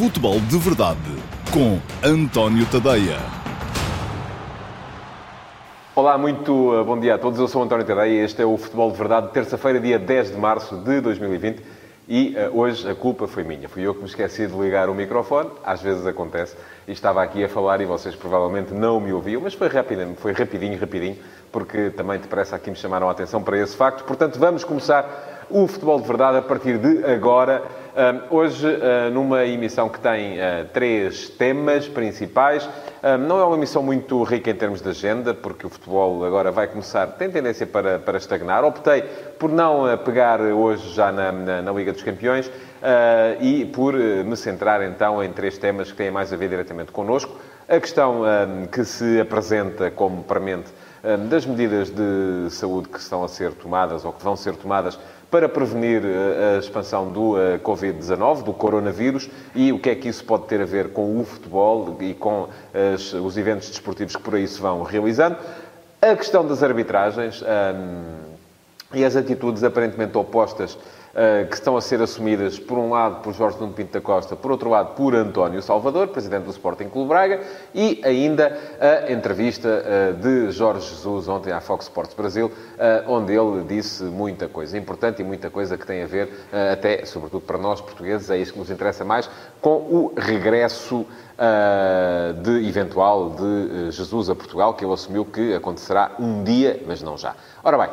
Futebol de Verdade com António Tadeia. Olá, muito uh, bom dia a todos. Eu sou António Tadeia e este é o Futebol de Verdade, terça-feira, dia 10 de março de 2020. E uh, hoje a culpa foi minha. Fui eu que me esqueci de ligar o microfone. Às vezes acontece. E estava aqui a falar e vocês provavelmente não me ouviam. Mas foi rapidinho, foi rapidinho, rapidinho. Porque também depressa aqui me chamaram a atenção para esse facto. Portanto, vamos começar o Futebol de Verdade a partir de agora. Uh, hoje, uh, numa emissão que tem uh, três temas principais. não é uma emissão muito rica em termos de agenda, porque o futebol agora vai começar, tem tendência para, para estagnar. Optei por não pegar hoje já na, na, na Liga dos Campeões e por me centrar então em três temas que têm mais a ver diretamente connosco. A questão que se apresenta como premente das medidas de saúde que estão a ser tomadas ou que vão ser tomadas para prevenir eh, a expansão do eh, Covid-19, do coronavírus, e o que é que isso pode ter a ver com o futebol e com as, os eventos desportivos que por aí se vão realizando. A questão das arbitragens um, e as atitudes aparentemente opostas eh, que estão a ser assumidas, por um lado, por Jorge Nuno Pinto da Costa, por outro lado, por António Salvador, presidente do Sporting Clube Braga, e ainda a entrevista eh, de Jorge Jesus ontem à Fox Sports Brasil, eh, onde ele disse muita coisa importante e muita coisa que tem a ver, até, sobretudo para nós portugueses, é isso que nos interessa mais, com o regresso de eventual de Jesus a Portugal, que ele assumiu que acontecerá um dia, mas não já. Ora bem,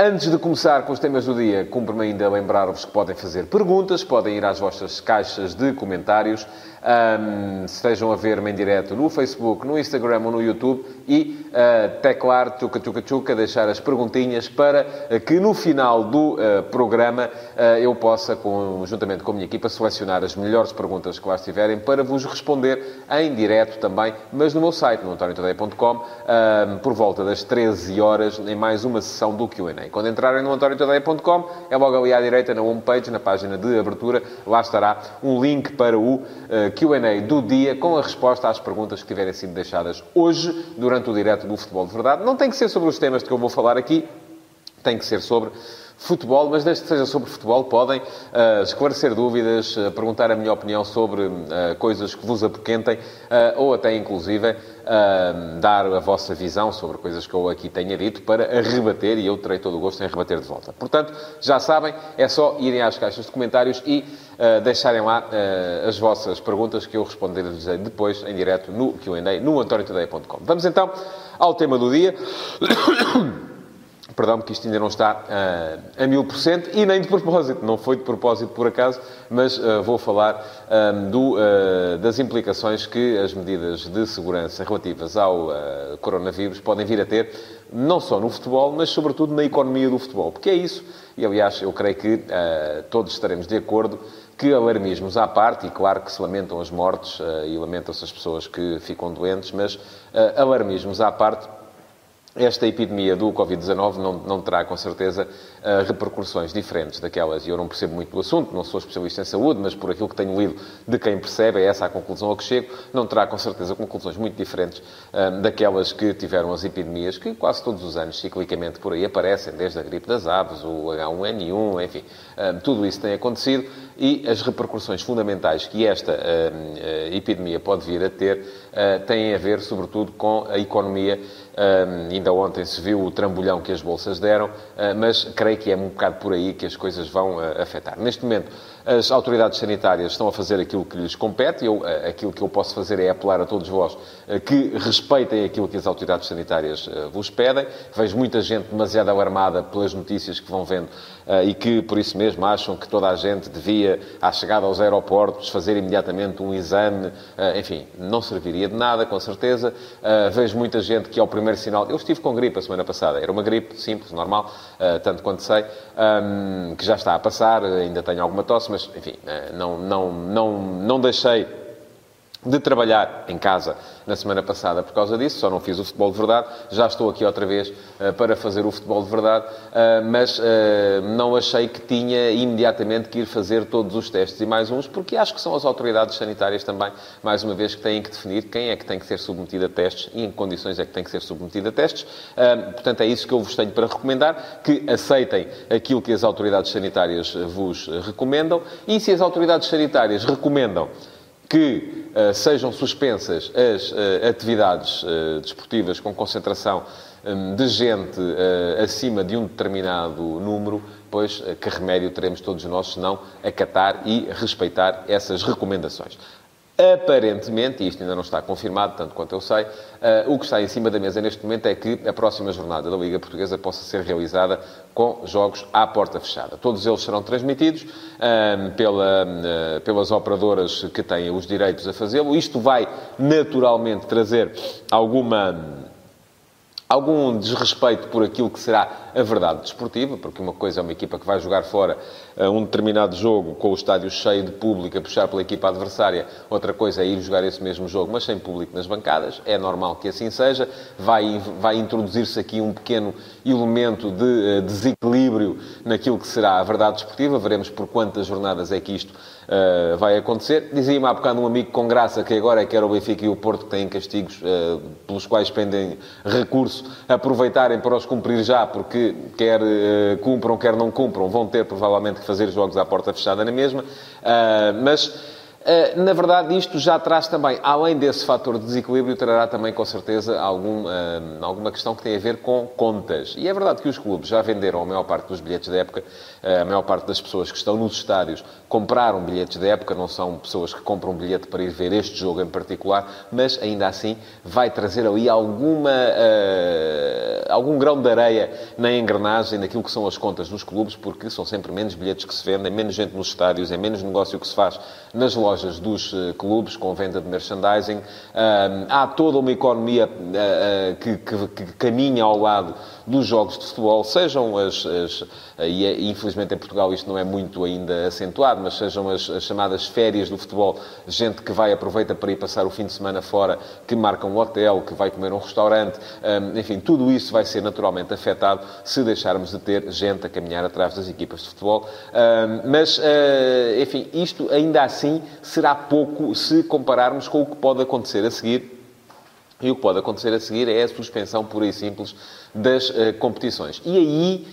Antes de começar com os temas do dia, cumpre-me ainda lembrar-vos que podem fazer perguntas, podem ir às vossas caixas de comentários, um, estejam a ver-me em direto no Facebook, no Instagram ou no YouTube e uh, teclar tuca tuca tuca, deixar as perguntinhas para que no final do uh, programa uh, eu possa, com, juntamente com a minha equipa, selecionar as melhores perguntas que lá estiverem para vos responder em direto também, mas no meu site, no antoniotadeia.com, por volta das 13 horas, em mais uma sessão do Q&A. Quando entrarem no antoniotadeia.com, é logo ali à direita, na homepage, na página de abertura, lá estará um link para o Q&A do dia, com a resposta às perguntas que tiverem sido deixadas hoje, durante o direto do Futebol de Verdade. Não tem que ser sobre os temas de que eu vou falar aqui, tem que ser sobre futebol, mas desde que seja sobre futebol, podem uh, esclarecer dúvidas, uh, perguntar a minha opinião sobre uh, coisas que vos apoquentem, ou até, inclusive, dar a vossa visão sobre coisas que eu aqui tenha dito para rebater, e eu terei todo o gosto em rebater de volta. Portanto, já sabem, é só irem às caixas de comentários e deixarem lá as vossas perguntas que eu responderei depois, em direto, no Q&A, no antoniotadeia.com. Vamos então ao tema do dia. Perdão, que isto ainda não está uh, a mil por cento e nem de propósito. Não foi de propósito por acaso, mas uh, vou falar um, do, uh, das implicações que as medidas de segurança relativas ao coronavírus podem vir a ter, não só no futebol, mas sobretudo na economia do futebol. Porque é isso, e aliás, eu creio que todos estaremos de acordo que alarmismos à parte, e claro que se lamentam as mortes e lamentam-se as pessoas que ficam doentes, mas alarmismos à parte esta epidemia do Covid-19 não, não, terá, com certeza, uh, repercussões diferentes daquelas. E eu não percebo muito do assunto, não sou especialista em saúde, mas por aquilo que tenho lido de quem percebe, é essa a conclusão a que chego, não terá, com certeza, conclusões muito diferentes uh, daquelas que tiveram as epidemias que quase todos os anos, ciclicamente, por aí aparecem, desde a gripe das aves, o H1N1, enfim, uh, tudo isso tem acontecido e as repercussões fundamentais que esta epidemia pode vir a ter têm a ver, sobretudo, com a economia um, ainda ontem se viu o trambolhão que as bolsas deram, uh, mas creio que é um bocado por aí que as coisas vão uh, afetar. Neste momento, as autoridades sanitárias estão a fazer aquilo que lhes compete. Eu, eh, aquilo que eu posso fazer é apelar a todos vós que respeitem aquilo que as autoridades sanitárias vos pedem. Vejo muita gente demasiado alarmada pelas notícias que vão vendo e que, por isso mesmo, acham que toda a gente devia, à chegada aos aeroportos, fazer imediatamente um exame. Enfim, não serviria de nada, com certeza. Vejo muita gente que, ao primeiro sinal. Eu estive com gripe a semana passada. Era uma gripe simples, normal, tanto quanto sei, um, que já está a passar. Ainda tenho alguma tosse, mas, enfim, uh, não, não, não, não deixei de trabalhar em casa na semana passada por causa disso, só não fiz o futebol de verdade, já estou aqui outra vez uh, para fazer o futebol de verdade, uh, mas uh, não achei que tinha imediatamente que ir fazer todos os testes e mais uns, porque acho que são as autoridades sanitárias também, mais uma vez, que têm que definir quem é que tem que ser submetido a testes e em que condições é que tem que ser submetido a testes. portanto, é isso que eu vos tenho para recomendar, que aceitem aquilo que as autoridades sanitárias vos recomendam e se as autoridades sanitárias recomendam que uh, sejam suspensas as uh, atividades uh, desportivas com concentração um, de gente acima de um determinado número, pois que remédio teremos todos nós se não acatar e respeitar essas recomendações. Aparentemente, e isto ainda não está confirmado, tanto quanto eu sei, uh, o que está em cima da mesa neste momento é que a próxima jornada da Liga Portuguesa possa ser realizada com jogos à porta fechada. Todos eles serão transmitidos uh, pela, uh, pelas operadoras que têm os direitos a fazê-lo. Isto vai naturalmente trazer alguma algum desrespeito por aquilo que será a verdade desportiva, porque uma coisa é uma equipa que vai jogar fora uh, um determinado jogo com o estádio cheio de público a puxar pela equipa adversária, outra coisa é ir jogar esse mesmo jogo, mas sem público nas bancadas. É normal que assim seja. Vai, vai introduzir-se aqui um pequeno elemento de uh, desequilíbrio naquilo que será a verdade desportiva. Veremos por quantas jornadas é que isto uh, vai acontecer. Dizia-me há bocado um amigo com graça que agora é que era o Benfica e o Porto que têm castigos pelos quais pendem recursos aproveitarem para os cumprir já, porque quer uh, cumpram, quer não cumpram, vão ter provavelmente que fazer jogos à porta fechada na mesma. Uh, mas eh, na verdade, isto já traz também, além desse fator de desequilíbrio, trará também, com certeza, algum, alguma questão que tem a ver com contas. E é verdade que os clubes já venderam a maior parte dos bilhetes da época, a maior parte das pessoas que estão nos estádios compraram bilhetes da época, não são pessoas que compram bilhete para ir ver este jogo em particular, mas ainda assim vai trazer ali alguma, algum grão de areia na engrenagem daquilo que são as contas dos clubes, porque são sempre menos bilhetes que se vendem, menos gente nos estádios, é menos negócio que se faz nas lojas dos eh, clubes com venda de merchandising. há toda uma economia eh, que, que, que caminha ao lado dos jogos de futebol, sejam as, as e é, infelizmente em Portugal isto não é muito ainda acentuado, mas sejam as, as, chamadas férias do futebol, gente que vai aproveita para ir passar o fim de semana fora, que marca um hotel, que vai comer um restaurante, enfim, tudo isso vai ser naturalmente afetado se deixarmos de ter gente a caminhar atrás das equipas de futebol. Mas, enfim, isto ainda assim será pouco se compararmos com o que pode acontecer a seguir. E o que pode acontecer a seguir é a suspensão pura e simples das uh, competições. E aí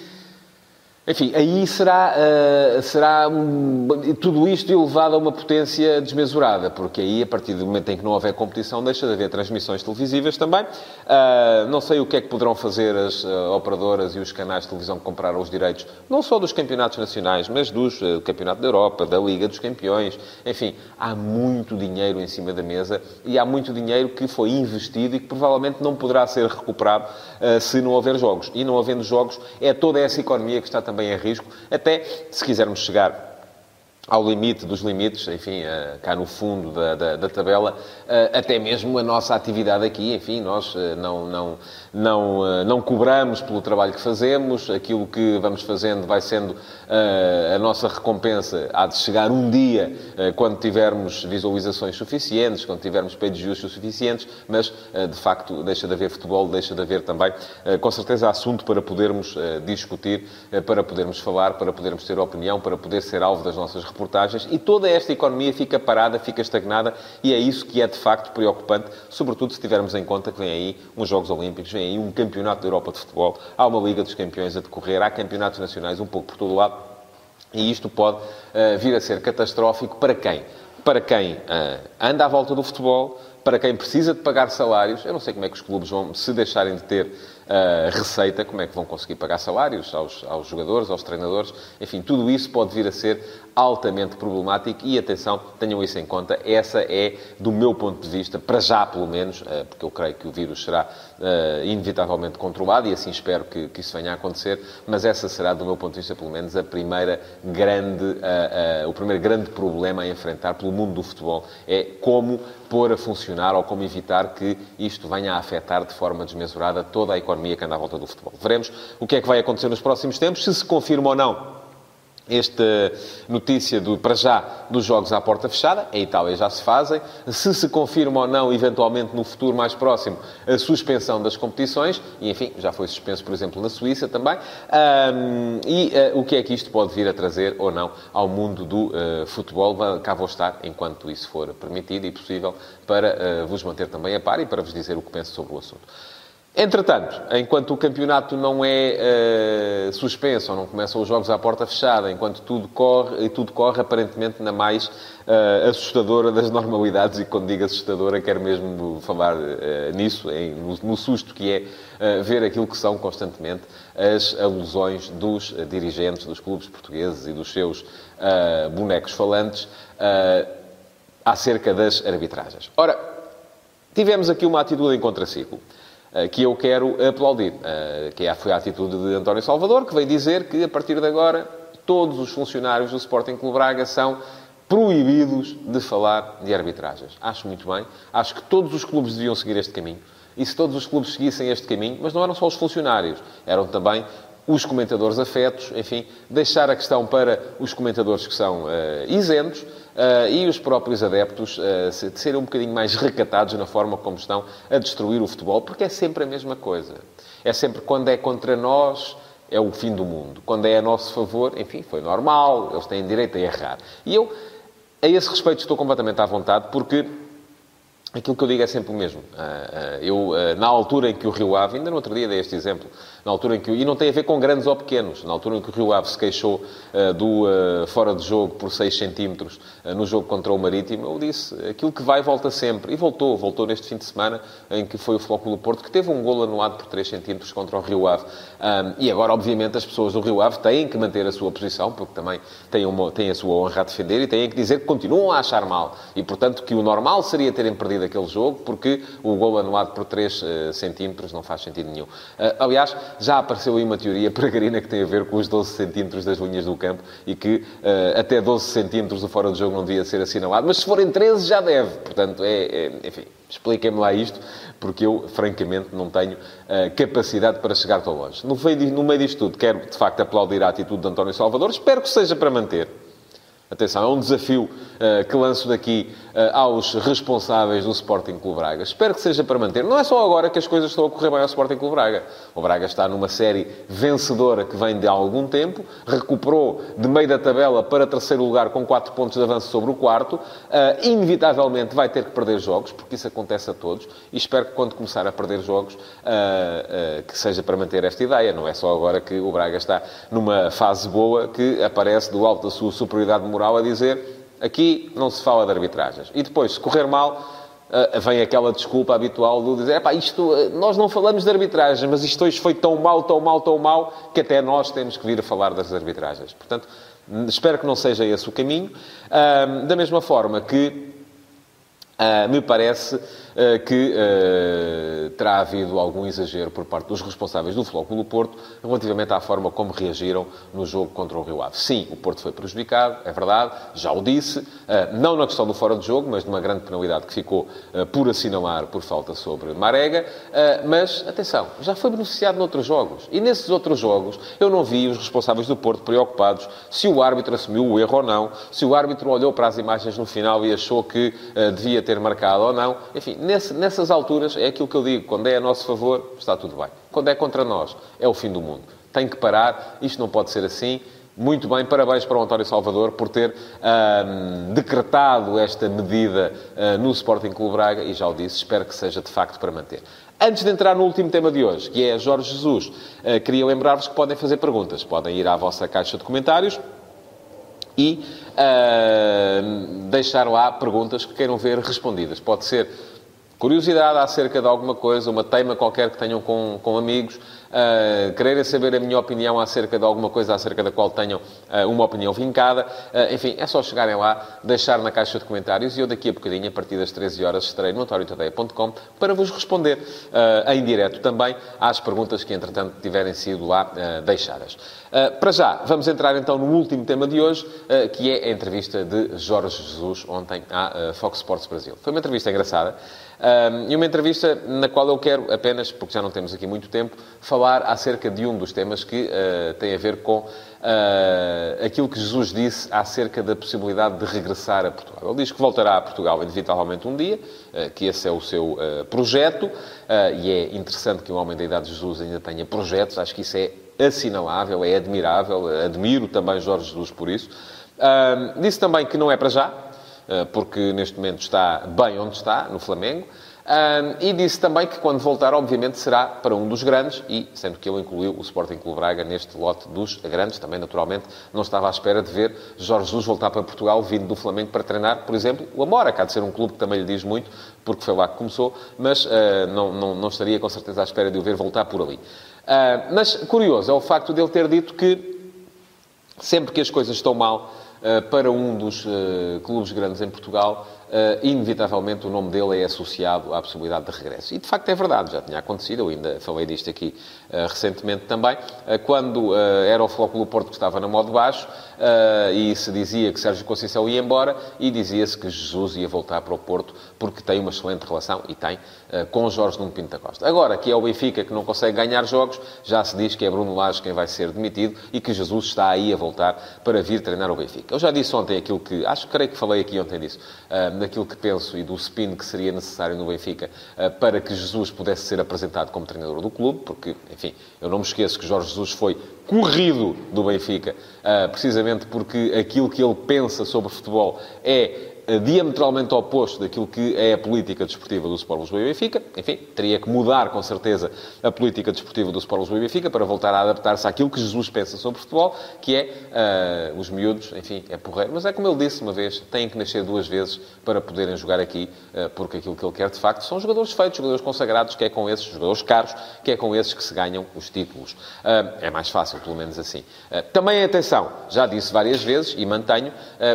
enfim, aí será, uh, será um, tudo isto elevado a uma potência desmesurada, porque aí, a partir do momento em que não houver competição, deixa de haver transmissões televisivas também. Uh, não sei o que é que poderão fazer as uh, operadoras e os canais de televisão que compraram os direitos, não só dos campeonatos nacionais, mas dos uh, Campeonato da Europa, da Liga dos Campeões. Enfim, há muito dinheiro em cima da mesa e há muito dinheiro que foi investido e que provavelmente não poderá ser recuperado se não houver jogos. E não havendo jogos, é toda essa economia que está também também é risco, até se quisermos chegar ao limite dos limites, enfim, eh, cá no fundo da, da, da, tabela, eh, até mesmo a nossa atividade aqui, enfim, nós eh, não, não, não, não cobramos pelo trabalho que fazemos, aquilo que vamos fazendo vai sendo a nossa recompensa, há de chegar um dia quando tivermos visualizações suficientes, quando tivermos page views suficientes, mas, de facto, deixa de haver futebol, deixa de haver também, com certeza, assunto para podermos discutir, para podermos falar, para podermos ter opinião, para poder ser alvo das nossas reportagens e toda esta economia fica parada, fica estagnada e é isso que é de facto preocupante, sobretudo se tivermos em conta que vem aí uns Jogos Olímpicos, vem aí um Campeonato da Europa de Futebol, há uma Liga dos Campeões a decorrer, há campeonatos nacionais um pouco por todo lado e isto pode uh, vir a ser catastrófico para quem? Para quem uh, anda à volta do futebol, para quem precisa de pagar salários. Eu não sei como é que os clubes vão, se deixarem de ter uh, receita, como é que vão conseguir pagar salários aos, aos jogadores, aos treinadores. Enfim, tudo isso pode vir a ser altamente problemático e, atenção, tenham isso em conta, essa é, do meu ponto de vista, para já pelo menos, uh, porque eu creio que o vírus será uh, inevitavelmente controlado e assim espero que, que, isso venha a acontecer, mas essa será, do meu ponto de vista, pelo menos, a primeira grande, o primeiro grande problema a enfrentar pelo mundo do futebol. É como pôr a funcionar ou como evitar que isto venha a afetar de forma desmesurada toda a economia que anda à volta do futebol. Veremos o que é que vai acontecer nos próximos tempos, se se confirma ou não esta notícia do, para já dos jogos à porta fechada, em Itália já se fazem, se se confirma ou não, eventualmente no futuro mais próximo, a suspensão das competições, e enfim, já foi suspenso, por exemplo, na Suíça também, um, e uh, o que é que isto pode vir a trazer ou não ao mundo do uh, futebol, cá vou estar, enquanto isso for permitido e possível, para uh, vos manter também a par e para vos dizer o que penso sobre o assunto. Entretanto, enquanto o campeonato não é uh, suspenso, ou não começam os jogos à porta fechada, enquanto tudo corre, e tudo corre aparentemente na mais uh, assustadora das normalidades, e quando digo assustadora, quero mesmo falar uh, nisso, em, no, no, susto que é ver aquilo que são constantemente as alusões dos dirigentes dos clubes portugueses e dos seus bonecos falantes acerca das arbitragens. Ora, tivemos aqui uma atitude em contraciclo. Que eu quero aplaudir, eh, que é foi a atitude de António Salvador, que vem dizer que, a partir de agora, todos os funcionários do Sporting Clube Braga são proibidos de falar de arbitragens. Acho muito bem. Acho que todos os clubes deviam seguir este caminho. E se todos os clubes seguissem este caminho, mas não eram só os funcionários, eram também os comentadores afetos, enfim, deixar a questão para os comentadores que são uh, isentos uh, e os próprios adeptos uh, de serem um bocadinho mais recatados na forma como estão a destruir o futebol, porque é sempre a mesma coisa. É sempre quando é contra nós, é o fim do mundo. Quando é a nosso favor, enfim, foi normal, eles têm direito a errar. E eu, a esse respeito, estou completamente à vontade, porque aquilo que eu digo é sempre o mesmo. Eu, na altura em que o Rio Ave, ainda no outro dia dei este exemplo, na altura em que... E não tem a ver com grandes ou pequenos. Na altura em que o Rio Ave se queixou do fora de jogo por 6 centímetros no jogo contra o Marítimo, eu disse, aquilo que vai volta sempre. E voltou. Voltou neste fim de semana, em que foi o Flóculo Porto, que teve um golo anulado por 3 centímetros contra o Rio Ave. E agora, obviamente, as pessoas do Rio Ave têm que manter a sua posição, porque também têm, uma, têm a sua honra a defender e têm que dizer que continuam a achar mal. E, portanto, que o normal seria terem perdido aquele jogo, porque o golo anulado por 3 centímetros não faz sentido nenhum. aliás, já apareceu aí uma teoria peregrina que tem a ver com os 12 centímetros das linhas do campo e que uh, até 12 centímetros o fora de jogo não devia ser assinalado, mas se forem 13 já deve. Portanto, é, é enfim, expliquem-me lá isto, porque eu, francamente, não tenho uh, capacidade para chegar tão longe. No meio, no meio disto tudo, quero, de facto, aplaudir a atitude de António Salvador. Espero que seja para manter. Atenção, é um desafio uh, que lanço daqui uh, aos responsáveis do Sporting Clube Braga. Espero que seja para manter. Não é só agora que as coisas estão a correr bem ao Sporting Clube Braga. O Braga está numa série vencedora que vem de algum tempo, recuperou de meio da tabela para terceiro lugar com 4 pontos de avanço sobre o quarto. Uh, inevitavelmente vai ter que perder jogos, porque isso acontece a todos, e espero que quando começar a perder jogos, que seja para manter esta ideia. Não é só agora que o Braga está numa fase boa que aparece do alto da sua superioridade moral a dizer aqui não se fala de arbitragens. E depois, se correr mal, eh, vem aquela desculpa habitual do dizer, pá, isto, eh, nós não falamos de arbitragens, mas isto hoje foi tão mal, tão mal, tão mal, que até nós temos que vir a falar das arbitragens. Portanto, espero que não seja esse o caminho. Da mesma forma que Uh, me parece que uh, terá havido algum exagero por parte dos responsáveis do Flóculo Porto relativamente à forma como reagiram no jogo contra o Rio Ave. Sim, o Porto foi prejudicado, é verdade, já o disse, não na questão do fora de jogo, mas numa grande penalidade que ficou por assinalar por falta sobre Marega, mas, atenção, já foi beneficiado noutros jogos. E nesses outros jogos eu não vi os responsáveis do Porto preocupados se o árbitro assumiu o erro ou não, se o árbitro olhou para as imagens no final e achou que devia ter marcado ou não. Enfim, nesse, nessas alturas, é aquilo que eu digo, quando é a nosso favor, está tudo bem. Quando é contra nós, é o fim do mundo. Tem que parar, isto não pode ser assim. Muito bem, parabéns para o António Salvador por ter decretado esta medida uh, no Sporting Clube Braga e já o disse, espero que seja de facto para manter. Antes de entrar no último tema de hoje, que é Jorge Jesus, uh, queria lembrar-vos que podem fazer perguntas. Podem ir à vossa caixa de comentários e deixar lá perguntas que queiram ver respondidas. Pode ser curiosidade acerca de alguma coisa, uma teima qualquer que tenham com, com amigos, uh, quererem saber a minha opinião acerca de alguma coisa acerca da qual tenham uh, uma opinião vincada. Uh, enfim, é só chegarem lá, deixar na caixa de comentários e eu daqui a bocadinho, a partir das 13 horas, estarei no notoriotadeia.com para vos responder em direto também às perguntas que, entretanto, tiverem sido lá deixadas. para já, vamos entrar então no último tema de hoje, que é a entrevista de Jorge Jesus ontem à Fox Sports Brasil. Foi uma entrevista engraçada. E uma entrevista na qual eu quero apenas, porque já não temos aqui muito tempo, falar acerca de um dos temas que uh, tem a ver com uh, aquilo que Jesus disse acerca da possibilidade de regressar a Portugal. Ele diz que voltará a Portugal inevitavelmente um dia, uh, que esse é o seu projeto, e é interessante que um homem da idade de Jesus ainda tenha projetos, acho que isso é assinalável, é admirável, admiro também Jorge Jesus por isso. disse também que não é para já, porque neste momento está bem onde está, no Flamengo. Um, e disse também que quando voltar, obviamente, será para um dos grandes, e sendo que ele incluiu o Sporting Clube Braga neste lote dos grandes, também naturalmente não estava à espera de ver Jorge Jesus voltar para Portugal, vindo do Flamengo para treinar, por exemplo, o Amora, que há de ser um clube que também lhe diz muito, porque foi lá que começou, mas uh, não, não, não, estaria com certeza à espera de o ver voltar por ali. Uh, mas curioso é o facto de ele ter dito que sempre que as coisas estão mal uh, para um dos clubes grandes em Portugal, inevitavelmente o nome dele é associado à possibilidade de regresso. E de facto é verdade, já tinha acontecido, eu ainda falei disto aqui uh, recentemente também, uh, quando era o Flóculo Porto que estava na modo baixo e se dizia que Sérgio Conceição ia embora e dizia-se que Jesus ia voltar para o Porto porque tem uma excelente relação, e tem, com Jorge Nuno Pinto da Costa. Agora, que é o Benfica que não consegue ganhar jogos, já se diz que é Bruno Lage quem vai ser demitido e que Jesus está aí a voltar para vir treinar o Benfica. Eu já disse ontem aquilo que, acho que creio que falei aqui ontem disso, daquilo que penso e do spin que seria necessário no Benfica eh, para que Jesus pudesse ser apresentado como treinador do clube, porque, enfim, eu não me esqueço que Jorge Jesus foi corrido do Benfica, eh, precisamente porque aquilo que ele pensa sobre futebol é diametralmente oposto daquilo que é a política desportiva do Sport Lisboa e Benfica. Enfim, teria que mudar, com certeza, a política desportiva do Sport Lisboa e Benfica para voltar a adaptar-se àquilo que Jesus pensa sobre futebol, que é uh, os miúdos, enfim, é porreiro. Mas é como ele disse uma vez, têm que nascer duas vezes para poderem jogar aqui, uh, porque aquilo que ele quer, de facto, são jogadores feitos, jogadores consagrados, que é com esses, jogadores caros, que é com esses que se ganham os títulos. Uh, é mais fácil, pelo menos assim. também, atenção, já disse várias vezes, e mantenho,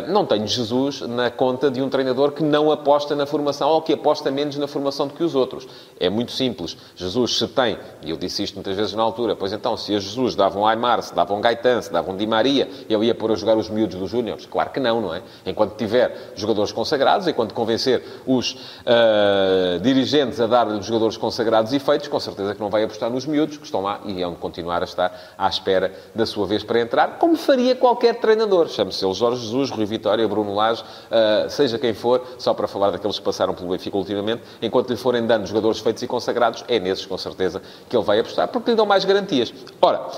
não tenho Jesus na conta conta de um treinador que não aposta na formação ou que aposta menos na formação do que os outros. É muito simples. Jesus, se tem, e eu disse isto muitas vezes na altura, pois então, se a Jesus dava um Aymar, se dava um Gaetan, se dava um Di Maria, ele ia pôr a jogar os miúdos dos Júniors? Claro que não, não é? Enquanto tiver jogadores consagrados, enquanto convencer os uh, dirigentes a dar-lhe jogadores consagrados e feitos, com certeza que não vai apostar nos miúdos que estão lá e hão de continuar a estar à espera da sua vez para entrar, como faria qualquer treinador. Chame-se ele Jorge Jesus, Rui Vitória, Bruno Lage, uh, seja quem for, só para falar daqueles que passaram pelo Benfica ultimamente, enquanto lhe forem dando jogadores feitos e consagrados, é nesses, com certeza, que ele vai apostar, porque lhe dão mais garantias. Ora,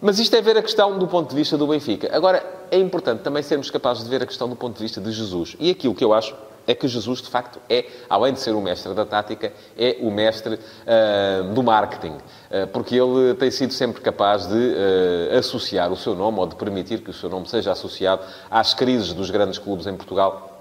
mas isto é ver a questão do ponto de vista do Benfica. Agora, é importante também sermos capazes de ver a questão do ponto de vista de Jesus. E aquilo que eu acho é que Jesus, de facto, é, além de ser o mestre da tática, é o mestre uh, do marketing. Uh, porque ele tem sido sempre capaz de uh, associar o seu nome, ou de permitir que o seu nome seja associado às crises dos grandes clubes em Portugal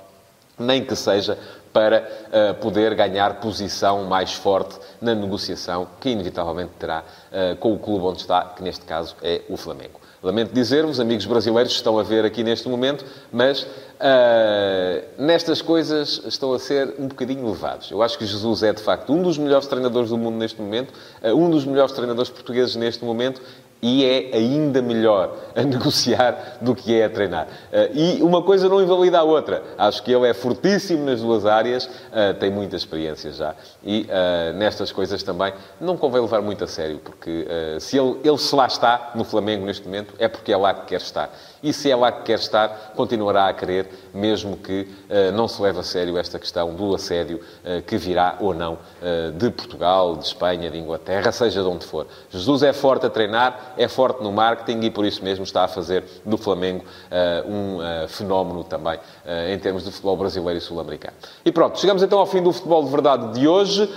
nem que seja para uh, poder ganhar posição mais forte na negociação que, inevitavelmente, terá uh, com o clube onde está, que neste caso é o Flamengo. Lamento dizer-vos, amigos brasileiros, estão a ver aqui neste momento, mas uh, nestas coisas estão a ser um bocadinho levados. Eu acho que Jesus é, de facto, um dos melhores treinadores do mundo neste momento, um dos melhores treinadores portugueses neste momento, e é ainda melhor a negociar do que é a treinar. Eh, e uma coisa não invalida a outra. Acho que ele é fortíssimo nas duas áreas, eh, tem muita experiência já. E eh, nestas coisas também não convém levar muito a sério, porque se ele, ele se lá está no Flamengo neste momento, é porque é lá que quer estar. E se é lá que quer estar, continuará a querer, mesmo que uh, não se leve a sério esta questão do assédio uh, que virá ou não uh, de Portugal, de Espanha, de Inglaterra, seja de onde for. Jesus é forte a treinar, é forte no marketing e por isso mesmo está a fazer do Flamengo um fenómeno também em termos de futebol brasileiro e sul-americano. E pronto, chegamos então ao fim do futebol de verdade de hoje.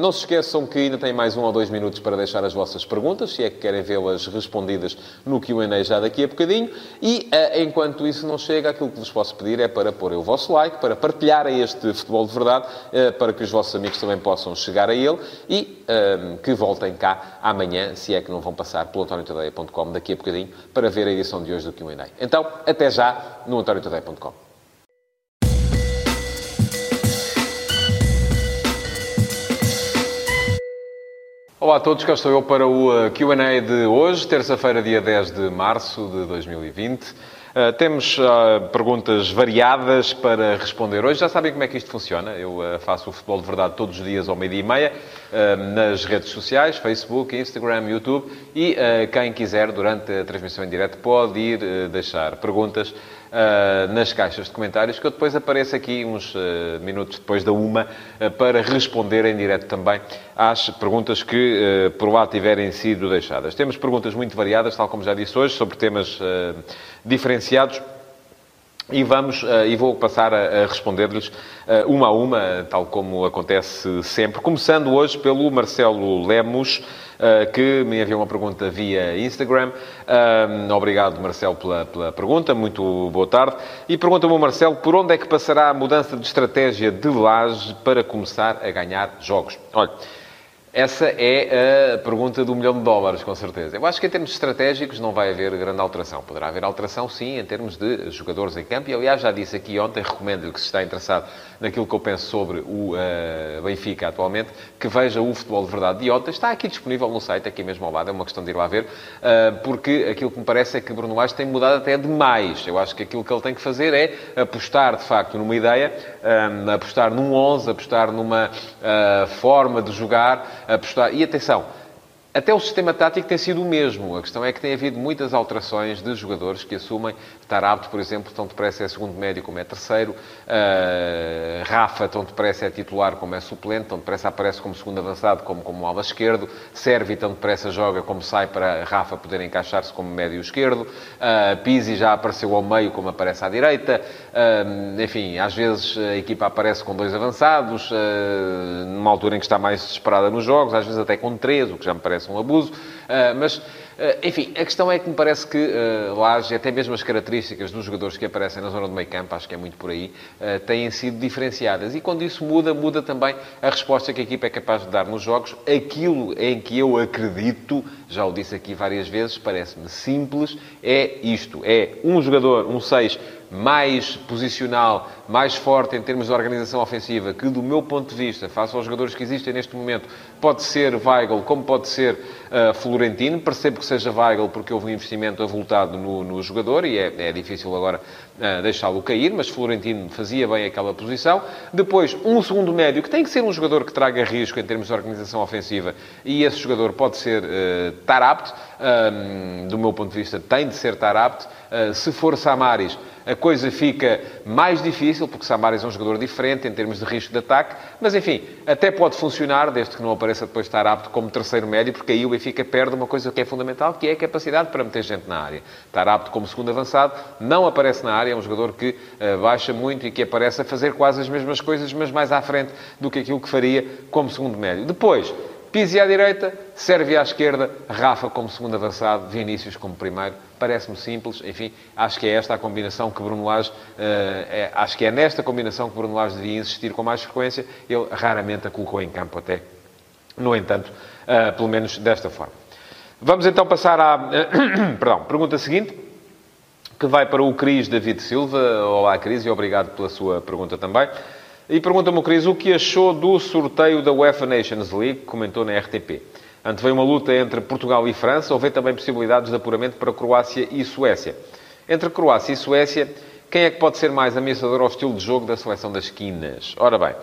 não se esqueçam que ainda tem mais um ou dois minutos para deixar as vossas perguntas, se é que querem vê-las respondidas no QA já daqui a bocadinho. E uh, enquanto isso não chega, aquilo que vos posso pedir é para pôr o vosso like, para partilharem este futebol de verdade, uh, para que os vossos amigos também possam chegar a ele e uh, que voltem cá amanhã, se é que não vão passar pelo antoniotadeia.com daqui a bocadinho, para ver a edição de hoje do Q&A. Então, até já no antoniotadeia.com. Olá a todos, cá estou eu para o uh, Q&A de hoje, terça-feira, dia 10 de março de 2020. Uh, temos uh, perguntas variadas para responder hoje. Já sabem como é que isto funciona. Eu uh, faço o futebol de verdade todos os dias ao meio-dia e meia nas redes sociais, Facebook, Instagram, YouTube. E quem quiser, durante a transmissão em direto, pode ir deixar perguntas uh, nas caixas de comentários, que eu depois apareço aqui uns uh, minutos depois da uma uh, para responder em direto também às perguntas que por lá tiverem sido deixadas. Temos perguntas muito variadas, tal como já disse hoje, sobre temas diferenciados. E vamos, e vou passar a, responder-lhes uma a uma, tal como acontece sempre. Começando hoje pelo Marcelo Lemos, que me enviou uma pergunta via Instagram. Obrigado, Marcelo, pela, pela pergunta. Muito boa tarde. E pergunta-me Marcelo, por onde é que passará a mudança de estratégia de Laje para começar a ganhar jogos? Olha... Essa é a pergunta do milhão de dólares, com certeza. Eu acho que em termos estratégicos não vai haver grande alteração. Poderá haver alteração, sim, em termos de jogadores em campo. E, aliás, já disse aqui ontem, recomendo-lhe que se está interessado naquilo que eu penso sobre o uh, Benfica atualmente, que veja o Futebol de Verdade de ontem. Está aqui disponível no site, aqui mesmo ao lado, é uma questão de ir lá ver, uh, porque aquilo que me parece é que Bruno Lage tem mudado até demais. Eu acho que aquilo que ele tem que fazer é apostar, de facto, numa ideia, um, apostar num 11, apostar numa uh, forma de jogar, apostar. E atenção, até o sistema tático tem sido o mesmo. A questão é que tem havido muitas alterações de jogadores que assumem. Tarabto, por exemplo, tão depressa é segundo médio como é terceiro. Uh, Rafa, tão depressa é titular como é suplente. Tão depressa aparece como segundo avançado como como ala esquerdo. Servi, tão depressa joga como sai para Rafa poder encaixar-se como médio esquerdo. Uh, Pizzi já apareceu ao meio como aparece à direita. Uh, enfim, às vezes a equipa aparece com dois avançados, uh, numa altura em que está mais desesperada nos jogos, às vezes até com três, o que já me parece um abuso, ah, mas, ah, enfim, a questão é que me parece que uh, Laje, até mesmo as características dos jogadores que aparecem na zona do meio campo, acho que é muito por aí, têm sido diferenciadas. E quando isso muda, muda também a resposta que a equipa é capaz de dar nos jogos. Aquilo em que eu acredito, já o disse aqui várias vezes, parece-me simples, é isto. É um jogador, um 6 mais posicional, mais forte em termos de organização ofensiva, que do meu ponto de vista, face aos jogadores que existem neste momento, pode ser Weigl, como pode ser uh, Florentino. Percebo que seja Weigl porque houve um investimento avultado no, no jogador e é, é difícil agora deixá-lo cair, mas Florentino fazia bem aquela posição. Depois, um segundo médio, que tem que ser um jogador que traga risco em termos de organização ofensiva, e esse jogador pode ser uh, Tarapte, do meu ponto de vista, tem de ser Tarapte. Uh, se for Samaris, a coisa fica mais difícil, porque Samaris é um jogador diferente em termos de risco de ataque, mas enfim, até pode funcionar, desde que não apareça depois estar apto como terceiro médio, porque aí o Benfica perde uma coisa que é fundamental, que é a capacidade para meter gente na área. Estar apto como segundo avançado, não aparece na área, é um jogador que uh, baixa muito e que aparece a fazer quase as mesmas coisas, mas mais à frente do que aquilo que faria como segundo médio. Depois, Pizzi à direita, serve à esquerda, Rafa como segundo avançado, Vinícius como primeiro. Parece-me simples, enfim, acho que é esta a combinação que Bruno Lage, uh, é, acho que é nesta combinação que Bruno Lage devia insistir com mais frequência. Ele raramente a colocou em campo até, no entanto, uh, pelo menos desta forma. Vamos então passar à perdão, pergunta seguinte, que vai para o Cris David Silva. Olá, Cris, e obrigado pela sua pergunta também. E pergunta-me Cris o que achou do sorteio da UEFA Nations League, comentou na RTP. Anteveio uma luta entre Portugal e França, ou vê também possibilidades de apuramento para Croácia e Suécia. Entre Croácia e Suécia, quem é que pode ser mais ameaçador ao estilo de jogo da seleção das quinas? Ora bem,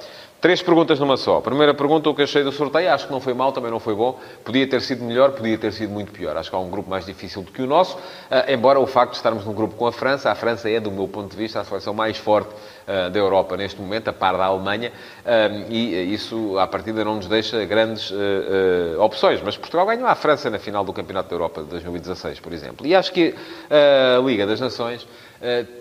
Três perguntas numa só. Primeira pergunta, o que achei do sorteio? Acho que não foi mal, também não foi bom. Podia ter sido melhor, podia ter sido muito pior. Acho que há um grupo mais difícil do que o nosso, uh, embora o facto de estarmos num grupo com a França, a França é, do meu ponto de vista, a seleção mais forte uh, da Europa neste momento, a par da Alemanha, uh, e isso, à partida, não nos deixa grandes opções. Mas Portugal ganhou a França na final do Campeonato da Europa de 2016, por exemplo. E acho que a Liga das Nações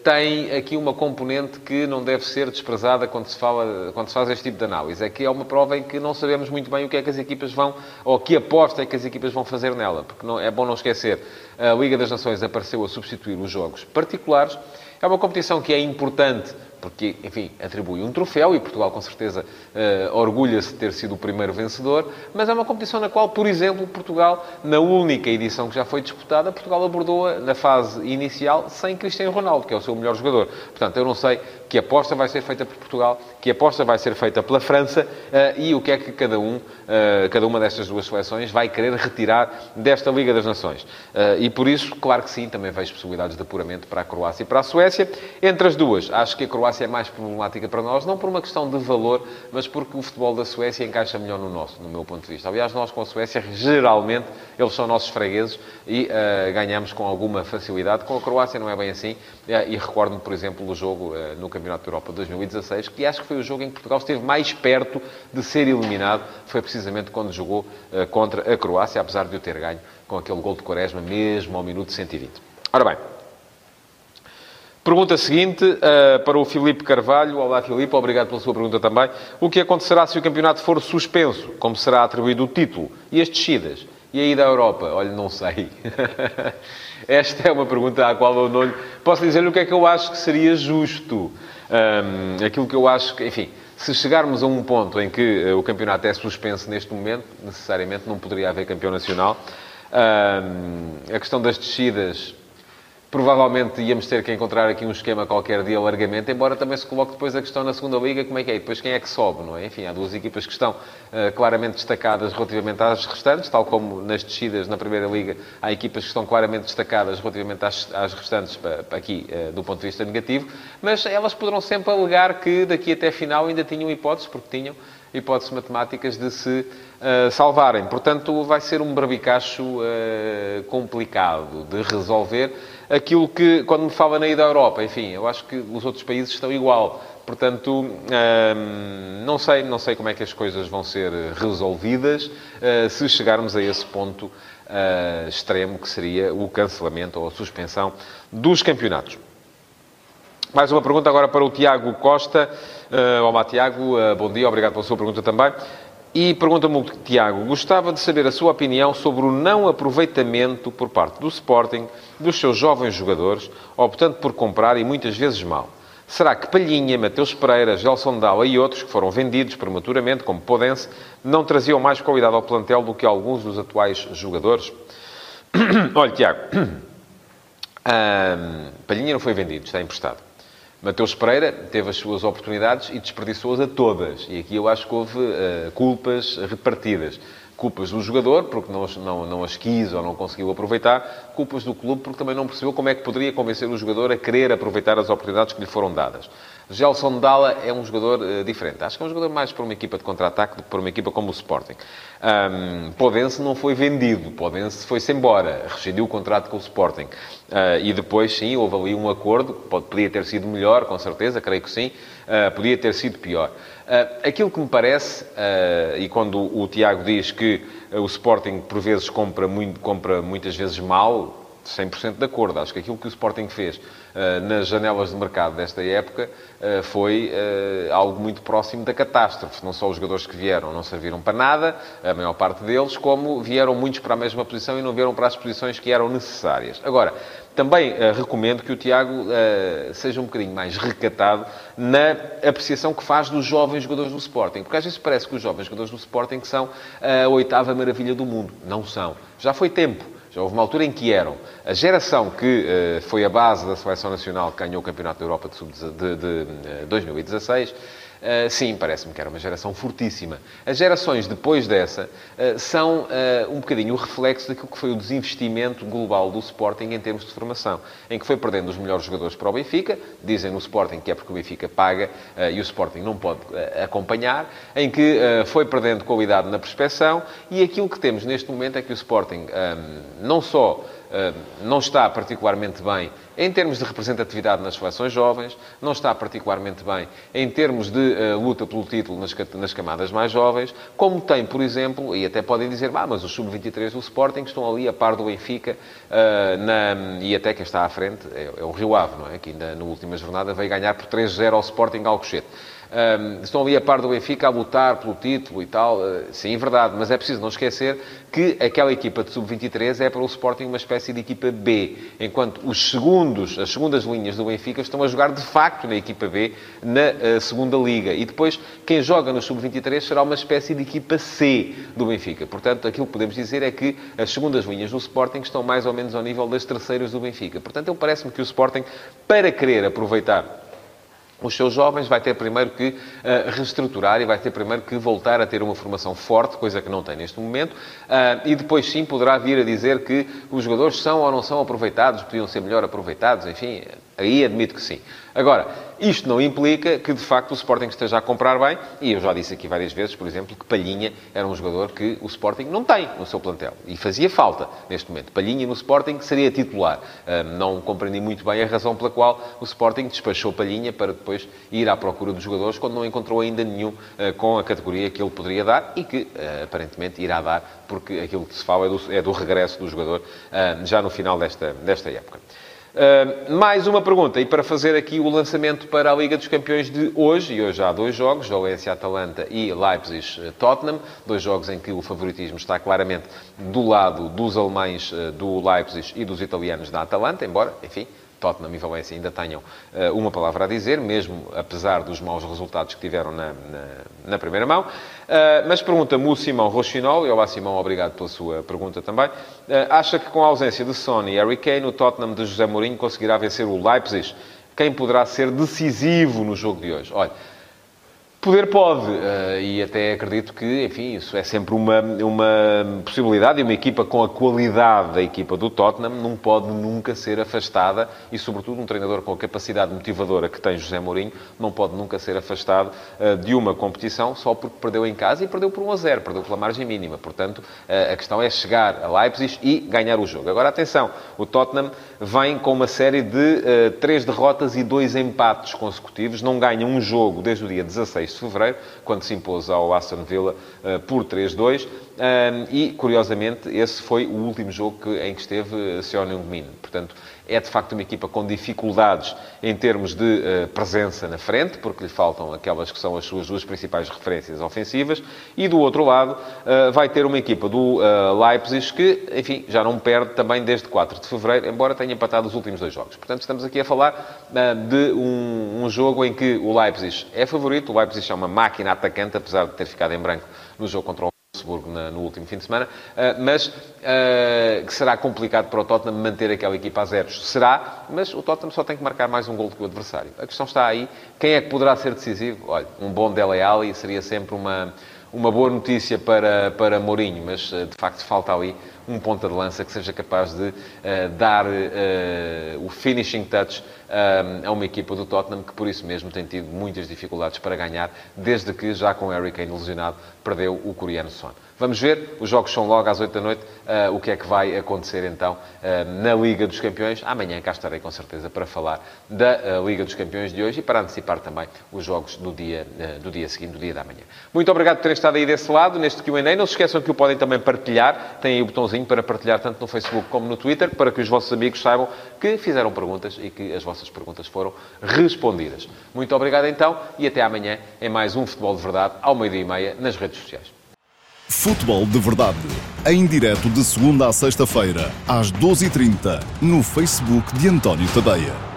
tem aqui uma componente que não deve ser desprezada quando se, fala, quando se faz este tipo de análise. É que é uma prova em que não sabemos muito bem o que é que as equipas vão, ou que aposta é que as equipas vão fazer nela. Porque não, é bom não esquecer, a Liga das Nações apareceu a substituir os jogos particulares. É uma competição que é importante porque, enfim, atribui um troféu e Portugal, com certeza, uh, orgulha-se de ter sido o primeiro vencedor, mas é uma competição na qual, por exemplo, Portugal, na única edição que já foi disputada, Portugal abordou-a na fase inicial sem Cristiano Ronaldo, que é o seu melhor jogador. Portanto, eu não sei que aposta vai ser feita por Portugal, que aposta vai ser feita pela França uh, e o que é que cada um, uh, cada uma destas duas seleções vai querer retirar desta Liga das Nações. e por isso, claro que sim, também vejo possibilidades de apuramento para a Croácia e para a Suécia. Entre as duas, acho que a Croácia é mais problemática para nós, não por uma questão de valor, mas porque o futebol da Suécia encaixa melhor no nosso, no meu ponto de vista. Aliás, nós com a Suécia, geralmente, eles são nossos fregueses e ganhamos com alguma facilidade. Com a Croácia não é bem assim. E recordo-me, por exemplo, do jogo no Campeonato da Europa de 2016, que acho que foi o jogo em que Portugal esteve mais perto de ser eliminado. Foi precisamente quando jogou contra a Croácia, apesar de o ter ganho com aquele gol de Quaresma, mesmo ao minuto 120. Ora bem, Pergunta seguinte uh, para o Filipe Carvalho. Olá, Filipe, obrigado pela sua pergunta também. O que acontecerá se o campeonato for suspenso? Como será atribuído o título? E as descidas? E a ida à Europa? Olha, não sei. Esta é uma pergunta à qual eu não lhe... Posso dizer-lhe o que é que eu acho que seria justo. Um, aquilo que eu acho que... Enfim, se chegarmos a um ponto em que uh, o campeonato é suspenso neste momento, necessariamente não poderia haver campeão nacional. Um, a questão das descidas Provavelmente íamos ter que encontrar aqui um esquema qualquer de alargamento, embora também se coloque depois a questão na segunda liga, como é que é? E depois quem é que sobe, não é? Enfim, há duas equipas que estão uh, claramente destacadas relativamente às restantes, tal como nas descidas na primeira liga há equipas que estão claramente destacadas relativamente às, às restantes, aqui uh, do ponto de vista negativo, mas elas poderão sempre alegar que daqui até final ainda tinham hipóteses, porque tinham hipóteses matemáticas de se uh, salvarem. Portanto, vai ser um barbicacho uh, complicado de resolver. Aquilo que, quando me fala na ida à Europa, enfim, eu acho que os outros países estão igual. Portanto, uh, não sei, não sei como é que as coisas vão ser resolvidas se chegarmos a esse ponto extremo que seria o cancelamento ou a suspensão dos campeonatos. Mais uma pergunta agora para o Tiago Costa. Uh, olá, Tiago. Uh, bom dia. Obrigado pela sua pergunta também. E pergunta-me Tiago, gostava de saber a sua opinião sobre o não aproveitamento por parte do Sporting dos seus jovens jogadores, optando por comprar e muitas vezes mal. Será que Palhinha, Mateus Pereira, Gelson Dalla e outros que foram vendidos prematuramente, como Podense, não traziam mais qualidade ao plantel do que alguns dos atuais jogadores? Olha, Tiago, um, Palhinha não foi vendido, está emprestado. Mateus Pereira teve as suas oportunidades e desperdiçou-as a todas. E aqui eu acho que houve uh, culpas repartidas. Culpas do jogador, porque não, não, não as quis ou não conseguiu aproveitar. Culpas do clube, porque também não percebeu como é que poderia convencer o jogador a querer aproveitar as oportunidades que lhe foram dadas. Gelson Dalla é um jogador uh, diferente. Acho que é um jogador mais para uma equipa de contra-ataque do que para uma equipa como o Sporting. Um, Podense não foi vendido. Podense foi-se embora. Rescindiu o contrato com o Sporting. Uh, e depois, sim, houve ali um acordo. Pode, podia ter sido melhor, com certeza, creio que sim. Uh, podia ter sido pior. Uh, aquilo que me parece, e quando o Tiago diz que o Sporting, por vezes, compra, muito, compra muitas vezes mal, 100% de acordo. Acho que aquilo que o Sporting fez nas janelas de mercado desta época uh, foi uh, algo muito próximo da catástrofe. Não só os jogadores que vieram não serviram para nada, a maior parte deles, como vieram muitos para a mesma posição e não vieram para as posições que eram necessárias. Agora, também recomendo que o Tiago seja um bocadinho mais recatado na apreciação que faz dos jovens jogadores do Sporting. Porque às vezes parece que os jovens jogadores do Sporting são a oitava maravilha do mundo. Não são. Já foi tempo. Já houve uma altura em que eram. A geração que uh, foi a base da seleção nacional que ganhou o Campeonato da Europa de, de, de, de 2016 Uh, sim, parece-me que era uma geração fortíssima. As gerações depois dessa uh, são uh, um bocadinho o reflexo daquilo que foi o desinvestimento global do Sporting em termos de formação, em que foi perdendo os melhores jogadores para o Benfica, dizem no Sporting que é porque o Benfica paga e o Sporting não pode acompanhar, em que foi perdendo qualidade na perspeção e aquilo que temos neste momento é que o Sporting não só não está particularmente bem em termos de representatividade nas seleções jovens, não está particularmente bem em termos de uh, luta pelo título nas, nas, camadas mais jovens, como tem, por exemplo, e até podem dizer, ah, mas os sub-23 do Sporting estão ali a par do Benfica uh, na, e até quem está à frente é, é o Rio Ave, não é? Que ainda na última jornada veio ganhar por 3-0 ao Sporting Alcochete. Um, estão ali a par do Benfica a lutar pelo título e tal. Uh, sim, verdade, mas é preciso não esquecer que aquela equipa de sub-23 é para o Sporting uma espécie de equipa B, enquanto os segundos, as segundas linhas do Benfica estão a jogar de facto na equipa B na uh, segunda liga. E depois quem joga no sub-23 será uma espécie de equipa C do Benfica. Portanto, aquilo que podemos dizer é que as segundas linhas do Sporting estão mais ou menos ao nível das terceiras do Benfica. Portanto, eu parece-me que o Sporting, para querer aproveitar os seus jovens, vai ter primeiro que uh, reestruturar e vai ter primeiro que voltar a ter uma formação forte, coisa que não tem neste momento, uh, e depois sim poderá vir a dizer que os jogadores são ou não são aproveitados, podiam ser melhor aproveitados, enfim, aí admito que sim. Agora, isto não implica que, de facto, o Sporting esteja a comprar bem, e eu já disse aqui várias vezes, por exemplo, que Palhinha era um jogador que o Sporting não tem no seu plantel, e fazia falta neste momento. Palhinha no Sporting seria titular. não compreendi muito bem a razão pela qual o Sporting despachou Palhinha para depois ir à procura dos jogadores, quando não encontrou ainda nenhum ah, com a categoria que ele poderia dar, e que, ah, aparentemente, irá dar, porque aquilo que se fala é do, é do regresso do jogador já no final desta, desta época. Uh, mais uma pergunta, e para fazer aqui o lançamento para a Liga dos Campeões de hoje, e hoje há dois jogos, Valência-Atalanta e Leipzig-Tottenham, dois jogos em que o favoritismo está claramente do lado dos alemães uh, do Leipzig e dos italianos da Atalanta, embora, enfim, Tottenham e Valência ainda tenham uh, uma palavra a dizer, mesmo apesar dos maus resultados que tiveram na, na, na primeira mão. Uh, mas pergunta-me o Simão Rochinol, e olá Simão, obrigado pela sua pergunta também. Uh, acha que com a ausência de Sony e Harry Kane, o Tottenham de José Mourinho conseguirá vencer o Leipzig? Quem poderá ser decisivo no jogo de hoje? Olha, Poder pode, eh, e até acredito que, enfim, isso é sempre uma, uma possibilidade e uma equipa com a qualidade da equipa do Tottenham não pode nunca ser afastada e, sobretudo, um treinador com a capacidade motivadora que tem José Mourinho não pode nunca ser afastado eh, de uma competição só porque perdeu em casa e perdeu por 1 a 0, perdeu pela margem mínima. Portanto, eh, a questão é chegar a Leipzig e ganhar o jogo. Agora, atenção, o Tottenham vem com uma série de três derrotas e dois empates consecutivos, não ganha um jogo desde o dia 16 de fevereiro, quando se impôs ao Aston Villa uh, por 3-2. Um, e, curiosamente, esse foi o último jogo em que esteve Sean Heung-min. Portanto, é de facto uma equipa com dificuldades em termos de uh, presença na frente, porque lhe faltam aquelas que são as suas duas principais referências ofensivas, e do outro lado uh, vai ter uma equipa do uh, Leipzig que, enfim, já não perde também desde 4 de fevereiro, embora tenha empatado os últimos dois jogos. Portanto, estamos aqui a falar de um, um, jogo em que o Leipzig é favorito, o Leipzig é uma máquina atacante, apesar de ter ficado em branco no jogo contra o Wolfsburgo no último fim de semana, uh, mas uh, que será complicado para o Tottenham manter aquela equipa a zeros. Será, mas o Tottenham só tem que marcar mais um gol do que o adversário. A questão está aí. Quem é que poderá ser decisivo? Olha, um bom Dele Alli seria sempre uma, uma boa notícia para, para Mourinho, mas uh, de facto falta ali um ponta de lança que seja capaz de dar o finishing touch a uma equipa do Tottenham que, por isso mesmo, tem tido muitas dificuldades para ganhar, desde que, já com Harry Kane lesionado, perdeu o coreano Son. Vamos ver, os jogos são logo às 8 da noite, uh, o que é que vai acontecer então uh, na Liga dos Campeões. Amanhã cá estarei com certeza para falar da uh, Liga dos Campeões de hoje e para antecipar também os jogos do dia, do dia seguinte, do dia da manhã. Muito obrigado por terem estado aí desse lado, neste Q&A. Não se esqueçam que o podem também partilhar, tem aí o botãozinho para partilhar tanto no Facebook como no Twitter, para que os vossos amigos saibam que fizeram perguntas e que as vossas perguntas foram respondidas. Muito obrigado então e até amanhã em mais um Futebol de Verdade, ao meio-dia e meia, nas redes sociais. Futebol de Verdade, em direto de segunda a sexta-feira, às 12h30, no Facebook de António Tadeia.